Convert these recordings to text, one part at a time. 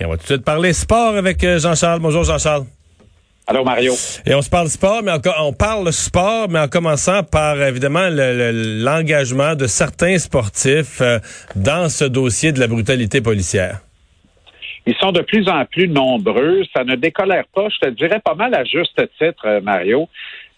Et on va tout de suite parler sport avec euh, Jean-Charles. Bonjour Jean-Charles. Allô Mario. Et on se parle sport, mais on, parle sport, mais en commençant par évidemment l'engagement de certains sportifs euh, dans ce dossier de la brutalité policière. Ils sont de plus en plus nombreux. Ça ne décolère pas, je te dirais pas mal à juste titre, euh, Mario.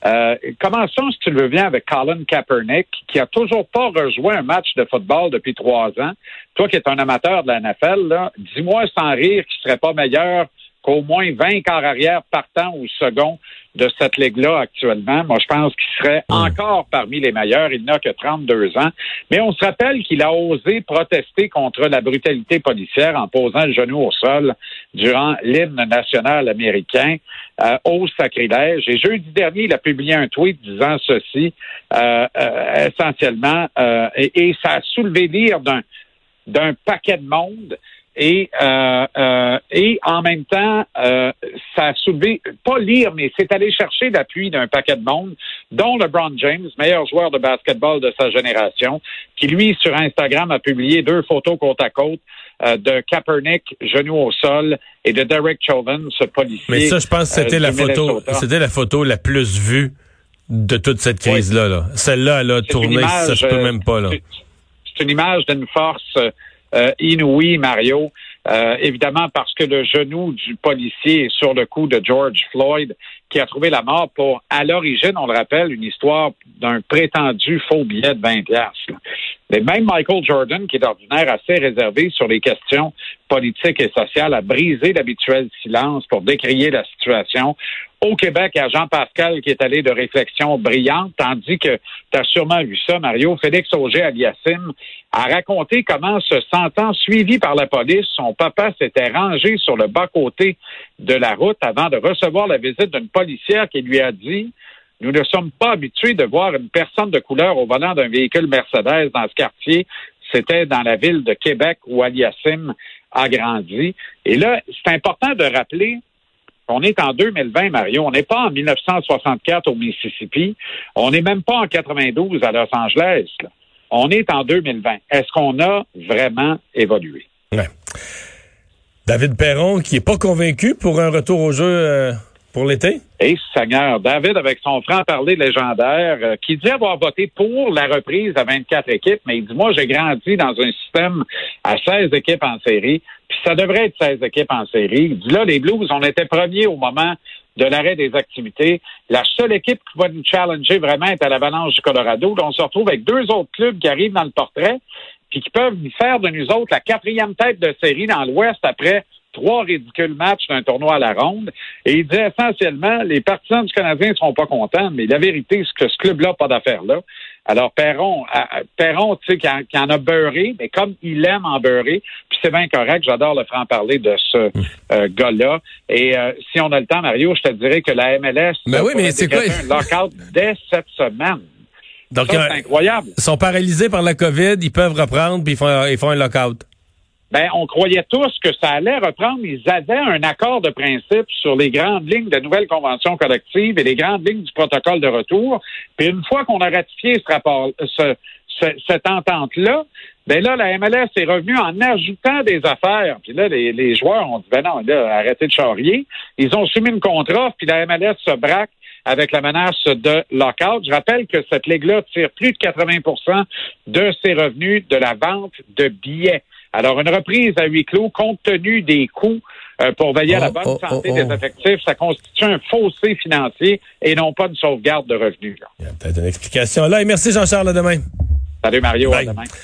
Euh, commençons, si tu le veux bien, avec Colin Kaepernick, qui a toujours pas rejoint un match de football depuis trois ans. Toi qui es un amateur de la NFL, dis-moi sans rire qu'il serait pas meilleur qu'au moins 20 quarts arrière partant au second de cette ligue-là actuellement. Moi, je pense qu'il serait encore parmi les meilleurs. Il n'a que 32 ans. Mais on se rappelle qu'il a osé protester contre la brutalité policière en posant le genou au sol durant l'hymne national américain euh, au sacrilège. Et jeudi dernier, il a publié un tweet disant ceci, euh, euh, essentiellement, et, et, ça a soulevé l'ire d'un d'un paquet de monde. Et, euh, euh, et en même temps, euh, ça a soulevé, pas lire, mais c'est aller chercher l'appui d'un paquet de monde, dont LeBron James, meilleur joueur de basketball de sa génération, qui lui, sur Instagram, a publié deux photos côte à côte de Kaepernick, genou au sol, et de Derek Chauvin, ce policier. Mais ça, je pense que c'était la photo, c'était la photo la plus vue de toute cette crise-là. Là. Celle-là, elle a tourné, ça je peux même pas. Là. C'est une image d'une force euh, inouï, Mario. Euh, évidemment parce que le genou du policier est sur le cou de George Floyd, qui a trouvé la mort pour, à l'origine, on le rappelle, une histoire d'un prétendu faux billet de 20 piastres. Mais même Michael Jordan, qui est d'ordinaire assez réservé sur les questions politiques et sociales, a brisé l'habituel silence pour décrier la situation. Au Québec, à Jean Pascal qui est allé de réflexion brillante, tandis que tu as sûrement vu ça, Mario, Félix Auger aliassime a raconté comment, se sentant suivi par la police, son papa s'était rangé sur le bas-côté de la route avant de recevoir la visite d'une policière qui lui a dit nous ne sommes pas habitués de voir une personne de couleur au volant d'un véhicule Mercedes dans ce quartier. C'était dans la ville de Québec où Aliassim a grandi. Et là, c'est important de rappeler qu'on est en 2020, Mario. On n'est pas en 1964 au Mississippi. On n'est même pas en 92 à Los Angeles. On est en 2020. Est-ce qu'on a vraiment évolué? David Perron, qui n'est pas convaincu pour un retour au jeu euh, pour l'été? Eh, Seigneur, David, avec son franc-parler légendaire, euh, qui dit avoir voté pour la reprise à 24 équipes, mais il dit, moi, j'ai grandi dans un système à 16 équipes en série, puis ça devrait être 16 équipes en série. Il dit, là, les Blues, on était premiers au moment de l'arrêt des activités. La seule équipe qui va nous challenger vraiment est à l'Avalanche du Colorado. Là, on se retrouve avec deux autres clubs qui arrivent dans le portrait, puis qui peuvent faire de nous autres la quatrième tête de série dans l'Ouest après trois ridicules matchs d'un tournoi à la ronde. Et il dit essentiellement, les partisans du Canadien ne seront pas contents, mais la vérité, c'est que ce club-là n'a pas d'affaires là. Alors, Perron, Perron, tu sais, qui, en a beurré, mais comme il aime en beurrer, puis c'est bien correct, j'adore le franc-parler de ce euh, gars-là. Et euh, si on a le temps, Mario, je te dirais que la MLS mais oui, mais c'est quoi? un lockout dès cette semaine. Donc, c'est incroyable. Ils sont paralysés par la COVID, ils peuvent reprendre, puis ils font, ils font un lockout ben, on croyait tous que ça allait reprendre. Ils avaient un accord de principe sur les grandes lignes de nouvelles conventions collectives et les grandes lignes du protocole de retour. Puis une fois qu'on a ratifié ce rapport, ce, cette entente-là, ben là, la MLS est revenue en ajoutant des affaires. Puis là, les, joueurs ont dit, ben non, là, arrêtez de charrier. Ils ont soumis une contre puis la MLS se braque avec la menace de lockout. Je rappelle que cette ligue-là tire plus de 80% de ses revenus de la vente de billets. Alors, une reprise à huis clos, compte tenu des coûts euh, pour veiller à la oh, bonne oh, santé oh, des effectifs, ça constitue un fossé financier et non pas une sauvegarde de revenus. Il y a peut-être une explication là. Et merci Jean-Charles, à demain. Salut Mario, à demain.